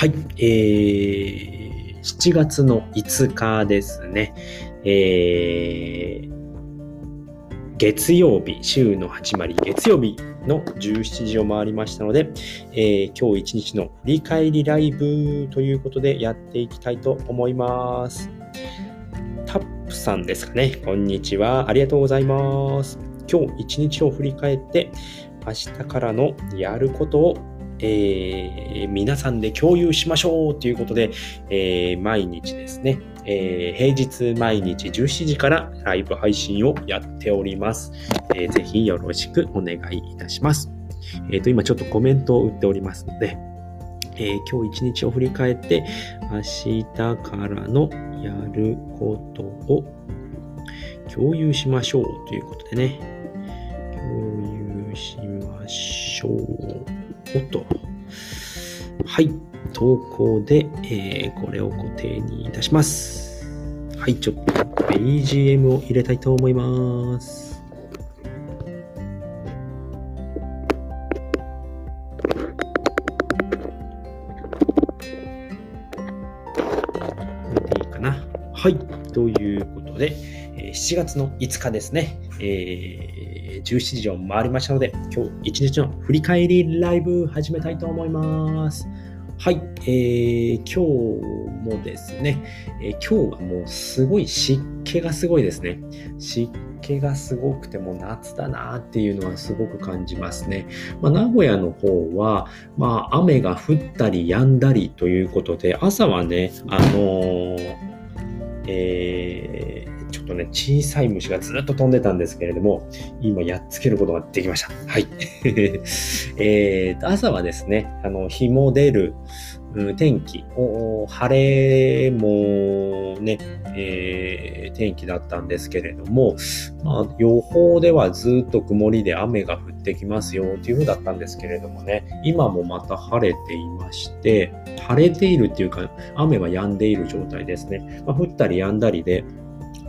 はい、えー、7月の5日ですね。えー、月曜日、週の始まり、月曜日の17時を回りましたので、えー、今日一日の振り返りライブということでやっていきたいと思います。タップさんですかね。こんにちは。ありがとうございます。今日一日を振り返って、明日からのやることをえー、皆さんで共有しましょうということで、えー、毎日ですね、えー、平日毎日17時からライブ配信をやっております。えー、ぜひよろしくお願いいたします。えっ、と、今ちょっとコメントを打っておりますので、え今日一日を振り返って、明日からのやることを共有しましょうということでね、共有しましょう。おっと。はい。投稿で、えー、これを固定にいたします。はい。ちょっと BGM を入れたいと思います。これでいいかな。はい。ということで、7月の5日ですね。え17時を回りましたので、今日一日の振り返りライブ始めたいと思います。はい、えー、今日もですね、えー、今日はもうすごい湿気がすごいですね。湿気がすごくても夏だなっていうのはすごく感じますね。まあ、名古屋の方は、まあ、雨が降ったり止んだりということで、朝はね、あのー、えーとね、小さい虫がずっと飛んでたんですけれども、今やっつけることができました。はい。えー、朝はですね、あの、日も出る、うん、天気、晴れもね、えー、天気だったんですけれども、まあ、予報ではずっと曇りで雨が降ってきますよっていう風だったんですけれどもね、今もまた晴れていまして、晴れているっていうか、雨は止んでいる状態ですね。まあ、降ったり止んだりで、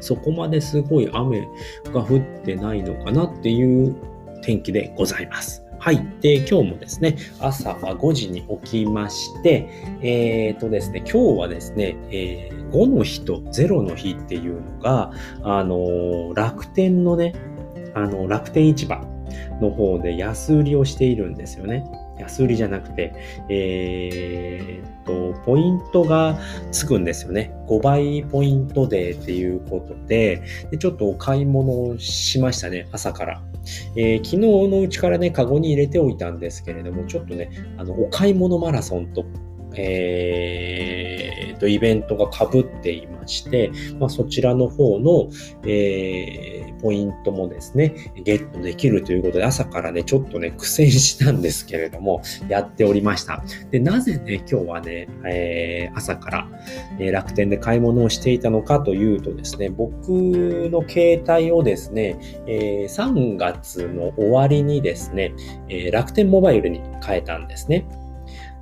そこまですごい雨が降ってないのかなっていう天気でございます。はい。で、今日もですね、朝は5時に起きまして、えっ、ー、とですね、今日はですね、えー、5の日と0の日っていうのが、あのー、楽天のね、あの、楽天市場の方で安売りをしているんですよね。安売りじゃなくて、えー、っと、ポイントがつくんですよね。5倍ポイントデーっていうことで、でちょっとお買い物をしましたね、朝から。えー、昨日のうちからね、カゴに入れておいたんですけれども、ちょっとね、あの、お買い物マラソンとえー、と、イベントが被っていまして、まあ、そちらの方の、えー、ポイントもですね、ゲットできるということで、朝からね、ちょっとね、苦戦したんですけれども、やっておりました。で、なぜね、今日はね、えー、朝から、え、楽天で買い物をしていたのかというとですね、僕の携帯をですね、え、3月の終わりにですね、え、楽天モバイルに変えたんですね。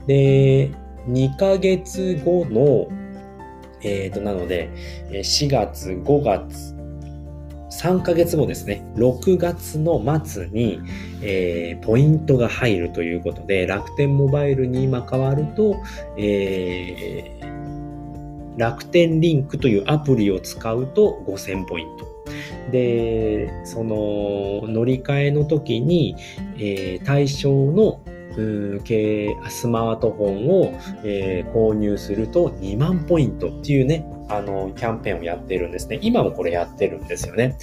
で、2ヶ月後の、えっ、ー、と、なので、4月、5月、3ヶ月後ですね、6月の末に、えー、ポイントが入るということで、楽天モバイルに今変わると、えー、楽天リンクというアプリを使うと5000ポイント。で、その乗り換えの時に、えー、対象のスマートフォンを、購入すると2万ポイントっていうね、あの、キャンペーンをやってるんですね。今もこれやってるんですよね。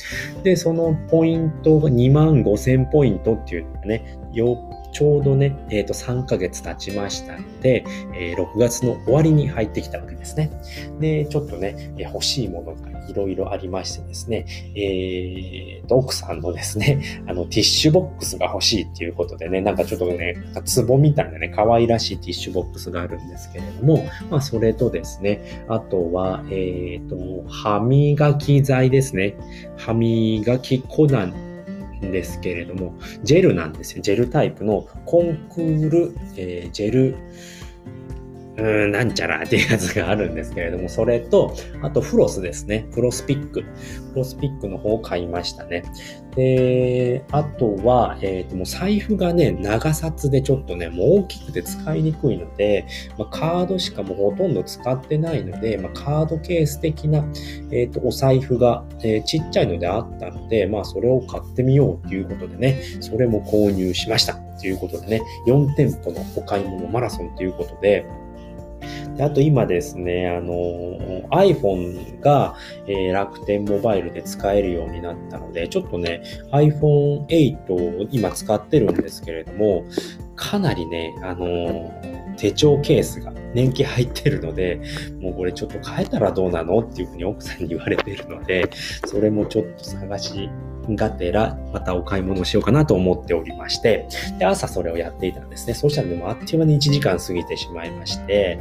で、そのポイントが2万5千ポイントっていうのがね、ちょうどね、え、ー、と、3ヶ月経ちましたので、えー、6月の終わりに入ってきたわけですね。で、ちょっとね、欲しいものがいろいろありましてですね、えー、と、奥さんのですね、あの、ティッシュボックスが欲しいっていうことでね、なんかちょっとね、壺みたいなね、可愛らしいティッシュボックスがあるんですけれども、まあ、それとですね、あとは、えっ、ー、と、歯磨き剤ですね。歯磨き粉なんですけれども、ジェルなんですよ。ジェルタイプのコンクール、えー、ジェル、うん、なんちゃらっていうやつがあるんですけれども、それと、あとフロスですね。フロスピック。フロスピックの方を買いましたね。で、あとは、えっ、ー、と、もう財布がね、長札でちょっとね、もう大きくて使いにくいので、まあ、カードしかもほとんど使ってないので、まあ、カードケース的な、えっ、ー、と、お財布が、えー、ちっちゃいのであったので、まあ、それを買ってみようということでね、それも購入しました。ということでね、4店舗のお買い物マラソンということ、であと今ですね、あの、iPhone が、えー、楽天モバイルで使えるようになったので、ちょっとね、iPhone8 を今使ってるんですけれども、かなりね、あの手帳ケースが年季入ってるので、もうこれちょっと変えたらどうなのっていうふうに奥さんに言われてるので、それもちょっと探しがてら、またお買い物をしようかなと思っておりまして、で、朝それをやっていたんですね。そうしたらでもあっという間に1時間過ぎてしまいまして、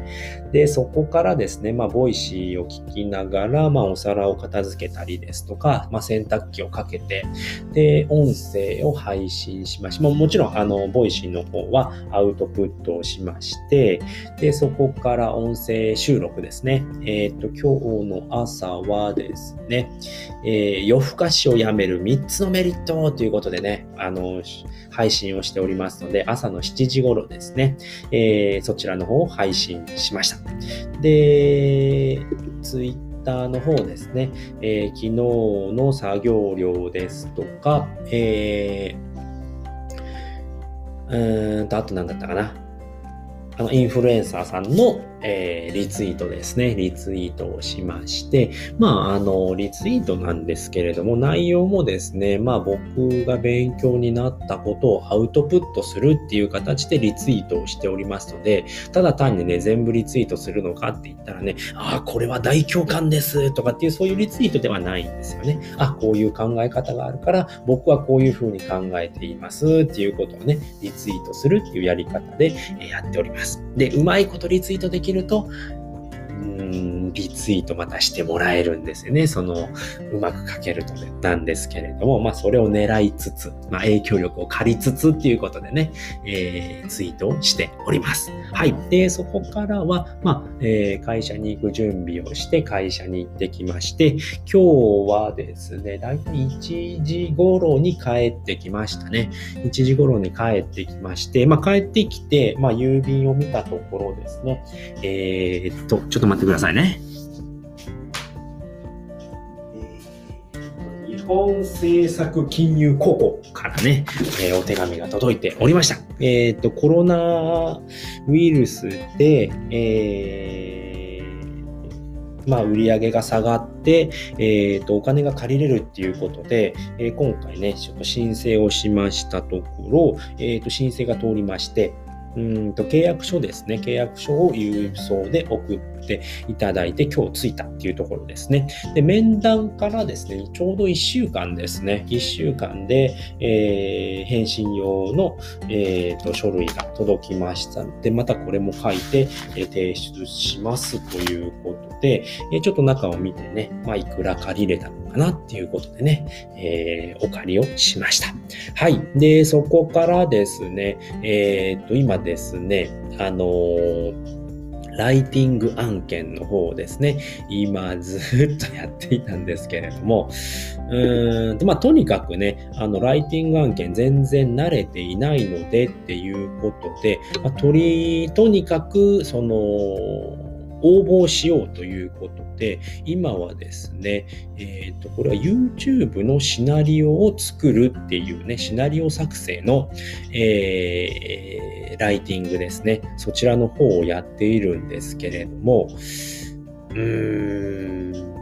で、そこからですね、まあ、 Voicy を聞きながら、まあ、お皿を片付けたりですとか、まあ、洗濯機をかけて、で、音声を配信しました。もちろん、あの、 Voicy の方はアウトプットをしまして、で、そこから音声収録ですね。えっ、ー、と、今日の朝はですね、えー、夜更かしをやめる3つのメリットということでね、あの、配信をしておりますので、朝の7時頃ですね、えー、そちらの方を配信しました。で、ツイッターの方ですね、えー、昨日の作業量ですとか、えー、うんと、あと何だったかな。あの、インフルエンサーさんの、えー、リツイートですね。リツイートをしまして、まあ、あの、リツイートなんですけれども、内容もですね、まあ、僕が勉強になったことをアウトプットするっていう形でリツイートをしておりますので、ただ単にね、全部リツイートするのかって言ったらね、ああ、これは大共感ですとかっていうそういうリツイートではないんですよね。あ、こういう考え方があるから、僕はこういうふうに考えていますっていうことをね、リツイートするっていうやり方でやっております。で、うまいことリツイートでききると、うんリツイートまたしてもらえるんですよね。その、うまく書けるとね、なんですけれども、まあ、それを狙いつつ、まあ、影響力を借りつつっていうことでね、えー、ツイートをしております。はい。で、そこからは、まあ、えー、会社に行く準備をして、会社に行ってきまして、今日はですね、だいたい1時頃に帰ってきましたね。1時頃に帰ってきまして、まあ、帰ってきて、まあ、郵便を見たところですね、えー、っと、ちょっと待ってくださいね。本政策金融高校からね、えー、お手紙が届いておりました。えっ、ー、と、コロナウイルスで、えー、まあ、売り上げが下がって、えっ、ー、と、お金が借りれるっていうことで、えー、今回ね、ちょっと申請をしましたところ、えっ、と、申請が通りまして、うんと契約書ですね。契約書を郵送で送っていただいて、今日着いたっていうところですね。で、面談からですね、ちょうど1週間ですね。1週間で、えー、返信用の、えーと、書類が届きましたので、またこれも書いて、えー、提出しますということで、えー、ちょっと中を見てね、まあ、いくら借りれたのかなっていうことでね、えー、お借りをしました。はい。で、そこからですね、えっ、と、今ですね、あのーライティング案件の方ですね、今ずっとやっていたんですけれども、うーんと、まあ、とにかくね、あの、ライティング案件全然慣れていないのでっていうことで、まあ、とり、とにかく、その、応募しようということで、今はですね、えっ、ー、と、これは YouTube のシナリオを作るっていうね、シナリオ作成の、えー、ライティングですね。そちらの方をやっているんですけれども、うーん、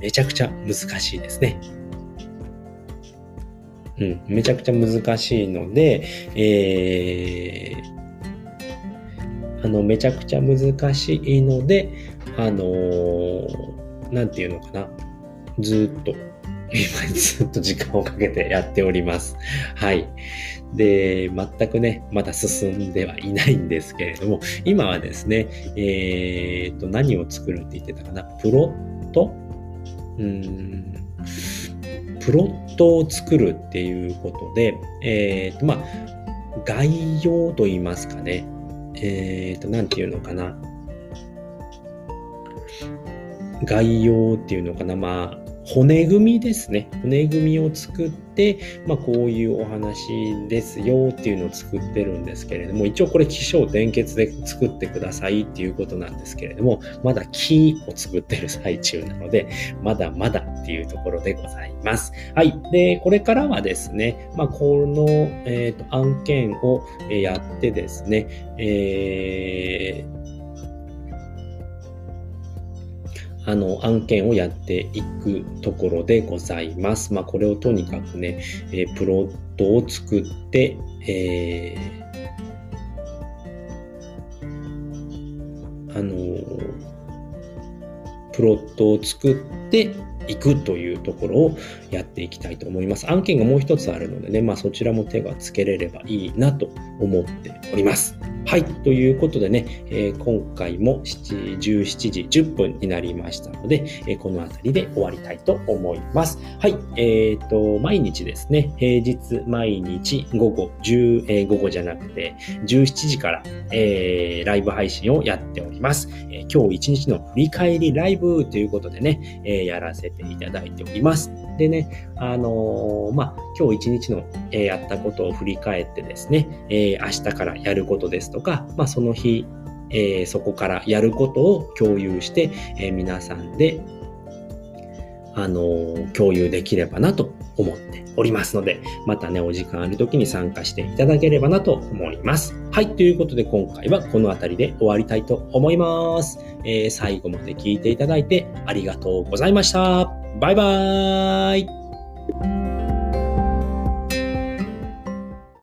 めちゃくちゃ難しいですね。うん、めちゃくちゃ難しいので、えー、あの、めちゃくちゃ難しいので、あのー、なんていうのかな。ずっと、今 ずっと時間をかけてやっております。はい。で、全くね、まだ進んではいないんですけれども、今はですね、えー、と、何を作るって言ってたかな。プロット？うん、プロットを作るっていうことで、えー、と、まあ、概要と言いますかね。えっ、ー、と、なんていうのかな。概要っていうのかな。まあ、骨組みですね。骨組みを作って、まあ、こういうお話ですよっていうのを作ってるんですけれども、一応これ気象転結で作ってくださいっていうことなんですけれども、まだ木を作ってる最中なので、まだまだっていうところでございます。はい。で、これからはですね、まあ、この、えーと、案件をやってですね、えーあの、案件をやっていくところでございます。まあ、これをとにかくね、えー、プロットを作って、えー、あのプロットを作っていくというところをやっていきたいと思います。案件がもう一つあるのでね、まあ、そちらも手がつけれればいいなと思っております。はい。ということでね、えー、今回も17時10分になりましたので、えー、この辺りで終わりたいと思います。はい。えっ、ー、と、毎日ですね、平日毎日午後10、えー、午後じゃなくて17時から、えー、ライブ配信をやっております。えー、今日一日の振り返りライブということでね、えー、やらせていただいております。でね、あのー、まあ、今日一日の、えー、やったことを振り返ってですね、えー、明日からやることですとか、まあ、その日、えー、そこからやることを共有して、えー、皆さんで、あのー、共有できればなと思っておりますので、またね、お時間ある時に参加していただければなと思います。はい、ということで今回はこの辺りで終わりたいと思います。えー、最後まで聞いていただいてありがとうございました。バイバーイ